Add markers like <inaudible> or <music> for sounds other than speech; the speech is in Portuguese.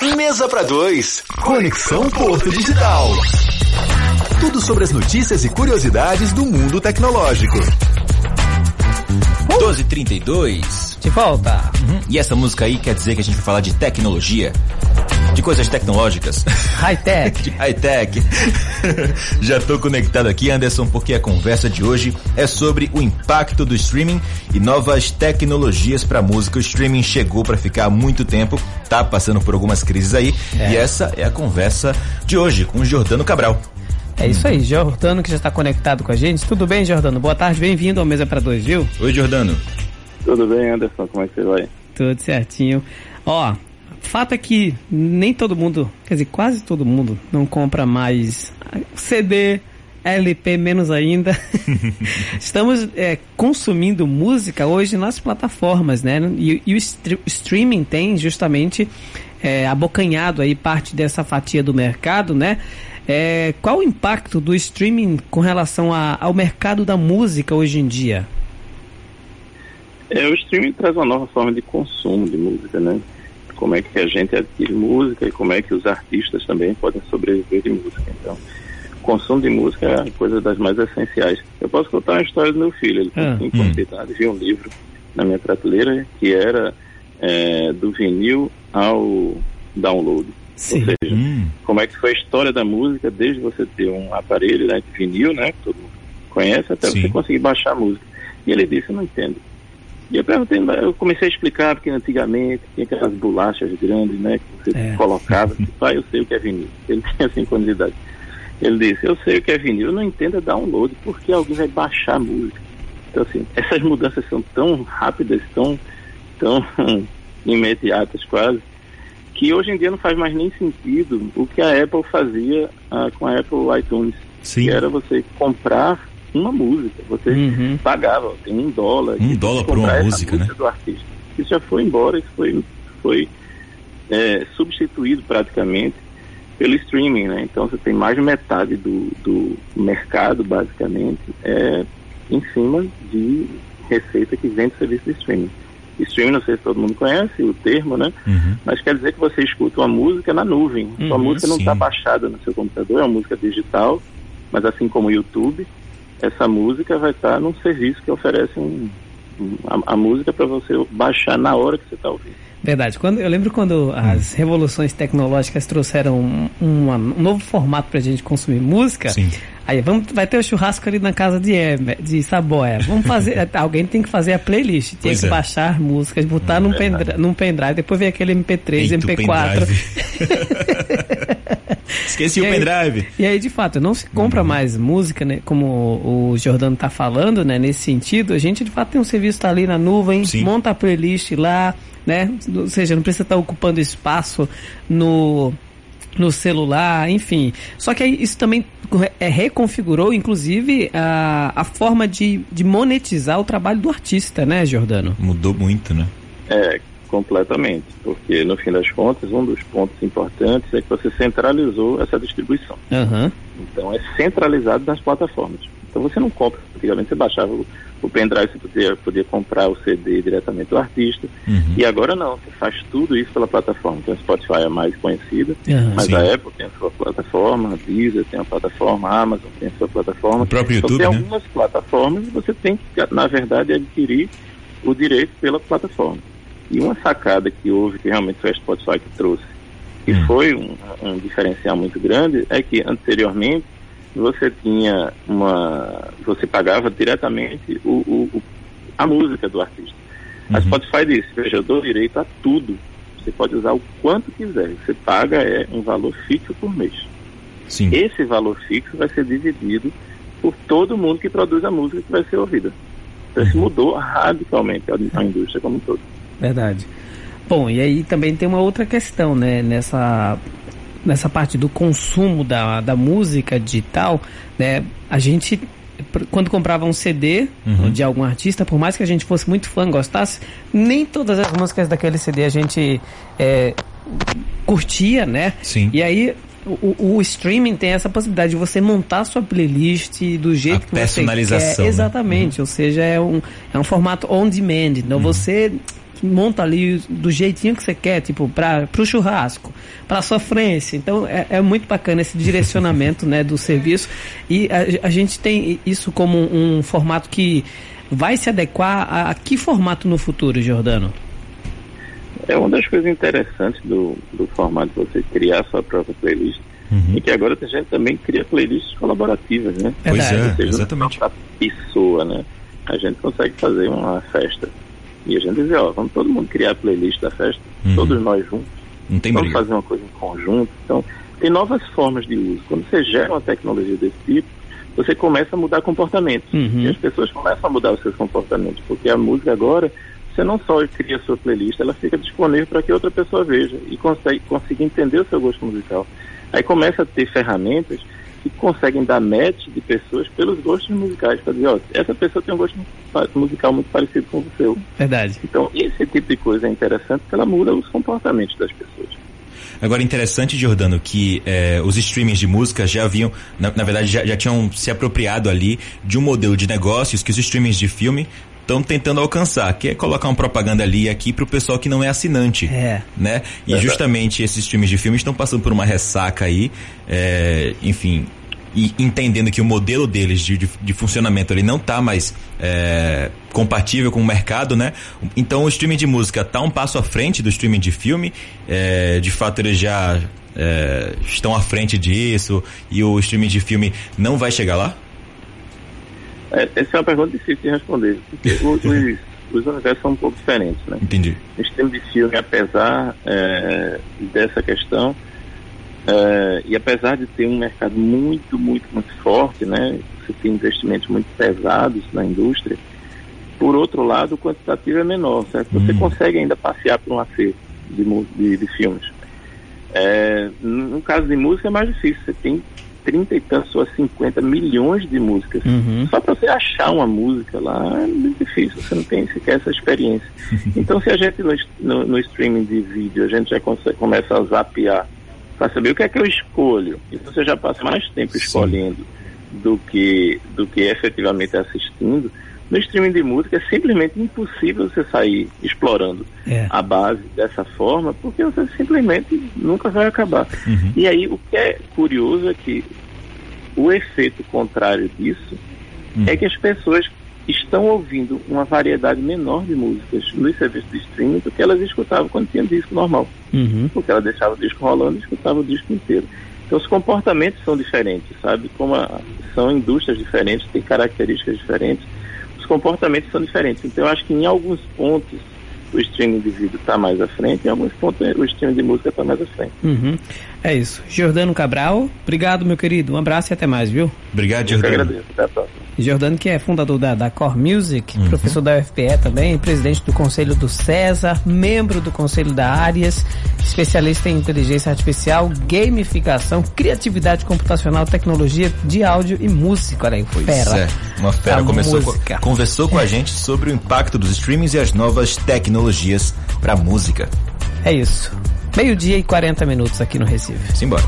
Mesa para dois. Conexão Porto Digital. Tudo sobre as notícias e curiosidades do mundo tecnológico. 1232. De volta. Uhum. E essa música aí quer dizer que a gente vai falar de tecnologia, de coisas tecnológicas. <laughs> High-tech. de high-tech. <laughs> Já tô conectado aqui, Anderson, porque a conversa de hoje é sobre o impacto do streaming e novas tecnologias para música. O streaming chegou para ficar há muito tempo, tá passando por algumas crises aí, é. e essa é a conversa de hoje com o Jordano Cabral. É isso aí, Jordano que já está conectado com a gente. Tudo bem, Jordano? Boa tarde, bem-vindo ao Mesa para Dois, viu? Oi, Jordano. Tudo bem, Anderson? Como é que você vai? Tudo certinho. Ó, fato é que nem todo mundo, quer dizer, quase todo mundo não compra mais CD, LP menos ainda. <laughs> Estamos é, consumindo música hoje nas plataformas, né? E, e o streaming tem justamente é, abocanhado aí parte dessa fatia do mercado, né? É, qual o impacto do streaming com relação a, ao mercado da música hoje em dia? É, o streaming traz uma nova forma de consumo de música, né? Como é que a gente adquire música e como é que os artistas também podem sobreviver de música. Então, o consumo de música é a coisa das mais essenciais. Eu posso contar uma história do meu filho. Ele ah, tem hum. idade, viu um livro na minha prateleira que era é, do vinil ao download. Sim. Ou seja, hum. como é que foi a história da música desde você ter um aparelho né, de vinil, né, que todo mundo conhece, até Sim. você conseguir baixar a música. E ele disse, eu não entendo. E eu perguntei, eu comecei a explicar, porque antigamente tinha aquelas bolachas grandes, né, que você é. colocava, <laughs> tipo, ah, eu sei o que é vinil. Ele tinha 5 anos de idade. Ele disse, eu sei o que é vinil, eu não entendo é download, porque alguém vai baixar a música. Então, assim, essas mudanças são tão rápidas, tão, tão <laughs> imediatas quase, que hoje em dia não faz mais nem sentido o que a Apple fazia uh, com a Apple iTunes. Sim. Que era você comprar uma música. Você uhum. pagava, tem um dólar. Um dólar por uma música, né? Do artista. Isso já foi embora, isso foi, foi é, substituído praticamente pelo streaming, né? Então você tem mais de metade do, do mercado, basicamente, é, em cima de receita que vem do serviço de streaming. Streaming, não sei se todo mundo conhece o termo, né? Uhum. Mas quer dizer que você escuta uma música na nuvem. Uhum, Sua música não está baixada no seu computador, é uma música digital, mas assim como o YouTube, essa música vai estar tá num serviço que oferece um, um, a, a música para você baixar na hora que você está ouvindo. Verdade. Quando, eu lembro quando as revoluções tecnológicas trouxeram um, um, um novo formato para a gente consumir música. Sim. Aí vamos, vai ter o churrasco ali na casa de, de Saboia. Vamos fazer. <laughs> alguém tem que fazer a playlist. Tem que é. baixar músicas, botar hum, num, pendrive, num pendrive, depois vem aquele MP3, Eita, MP4. <laughs> Esqueci e o aí, pendrive. E aí, de fato, não se compra uhum. mais música, né? Como o Jordano tá falando, né? Nesse sentido, a gente de fato tem um serviço tá ali na nuvem, Sim. monta a playlist lá, né? Ou seja, não precisa estar tá ocupando espaço no no celular, enfim. Só que aí isso também é, reconfigurou, inclusive, a, a forma de, de monetizar o trabalho do artista, né, Jordano? Mudou muito, né? É, completamente. Porque, no fim das contas, um dos pontos importantes é que você centralizou essa distribuição. Uhum. Então, é centralizado nas plataformas. Então, você não compra. Antigamente, você baixava o o pendrive você podia, podia comprar o CD diretamente do artista. Uhum. E agora não, você faz tudo isso pela plataforma. Então a Spotify é a mais conhecida, mas sim. a Apple tem a sua plataforma, a Deezer tem a plataforma, a Amazon tem a sua plataforma. O próprio então, YouTube, tem né? algumas plataformas e você tem que, na verdade, adquirir o direito pela plataforma. E uma sacada que houve, que realmente foi a Spotify que trouxe, e uhum. foi um, um diferencial muito grande, é que anteriormente você tinha uma. Você pagava diretamente o, o, a música do artista. Uhum. A Spotify disse, veja, eu dou direito a tudo. Você pode usar o quanto quiser. Você paga é um valor fixo por mês. Sim. Esse valor fixo vai ser dividido por todo mundo que produz a música que vai ser ouvida. Então isso uhum. mudou radicalmente a, a indústria como um todo. Verdade. Bom, e aí também tem uma outra questão, né? Nessa nessa parte do consumo da, da música digital, né, a gente quando comprava um CD uhum. de algum artista, por mais que a gente fosse muito fã, gostasse, nem todas as músicas daquele CD a gente é, curtia, né? Sim. E aí o, o, streaming tem essa possibilidade de você montar sua playlist do jeito a que você quer. Né? Exatamente. Uhum. Ou seja, é um, é um formato on demand. Então uhum. você monta ali do jeitinho que você quer, tipo, para o churrasco, para sofrência. Então é, é, muito bacana esse direcionamento né, do serviço e a, a gente tem isso como um, um formato que vai se adequar a, a que formato no futuro, Jordano? É uma das coisas interessantes do, do formato de você criar sua própria playlist Uhum. E que agora a gente também cria playlists colaborativas, né? Pois é, seja, exatamente. A pessoa, né? A gente consegue fazer uma festa. E a gente diz, ó, vamos todo mundo criar a playlist da festa, uhum. todos nós juntos. Não tem vamos briga. fazer uma coisa em conjunto. Então, tem novas formas de uso. Quando você gera uma tecnologia desse tipo, você começa a mudar comportamentos. Uhum. E as pessoas começam a mudar os seus comportamentos, porque a música agora, você não só cria a sua playlist, ela fica disponível para que outra pessoa veja e consegue, consiga entender o seu gosto musical. Aí começa a ter ferramentas que conseguem dar match de pessoas pelos gostos musicais, para dizer, ó, essa pessoa tem um gosto musical muito parecido com o seu. Verdade. Então, esse tipo de coisa é interessante porque ela muda os comportamentos das pessoas. Agora, interessante, Jordano, que é, os streamings de música já haviam, na, na verdade, já, já, tinham se apropriado ali de um modelo de negócios que os streamings de filme estão tentando alcançar, que é colocar uma propaganda ali e aqui para o pessoal que não é assinante. É. Né? E é justamente esses streams de filmes estão passando por uma ressaca aí, é, enfim, e entendendo que o modelo deles de, de, de funcionamento ele não está mais é, compatível com o mercado, né? Então o streaming de música está um passo à frente do streaming de filme. É, de fato eles já é, estão à frente disso e o streaming de filme não vai chegar lá? É, essa é uma pergunta difícil de responder, porque os, <laughs> os universos são um pouco diferentes, né? Entendi. O streaming de filme, apesar é, dessa questão, Uh, e apesar de ter um mercado muito, muito, muito forte, né, você tem investimentos muito pesados na indústria, por outro lado, o quantitativo é menor, certo? Você hum. consegue ainda passear por um acervo de, de, de filmes. É, no caso de música é mais difícil, você tem 30 e tantos ou 50 milhões de músicas. Uhum. Só para você achar uma música lá é muito difícil, você não tem sequer essa experiência. então, se a gente no, no, no streaming de vídeo, a gente já consegue, começa a zapear para saber o que é que eu escolho. E você já passa mais tempo escolhendo do que, do que efetivamente assistindo. No streaming de música é simplesmente impossível você sair explorando é. a base dessa forma, porque você simplesmente nunca vai acabar. Uhum. E aí o que é curioso é que o efeito contrário disso uhum. é que as pessoas estão ouvindo uma variedade menor de músicas nos serviços de streaming do que elas escutavam quando tinha disco normal. Uhum. Porque ela deixava o disco rolando e escutava o disco inteiro. Então os comportamentos são diferentes, sabe? Como a, são indústrias diferentes, têm características diferentes, comportamentos são diferentes. Então eu acho que em alguns pontos o streaming de vídeo está mais à frente, em alguns pontos o streaming de música está mais à frente. Uhum. É isso. Jordano Cabral, obrigado, meu querido. Um abraço e até mais, viu? Obrigado, Jordano. Eu agradeço. Até a próxima. Jordano, que é fundador da, da Core Music, uhum. professor da UFPE também, presidente do Conselho do César, membro do Conselho da Áreas, especialista em inteligência artificial, gamificação, criatividade computacional, tecnologia de áudio e música. Olha aí, pois fera. É, uma fera. Começou com, conversou com a gente sobre o impacto dos streamings e as novas tecnologias para música. É isso. Meio-dia e 40 minutos aqui no Recife. Simbora.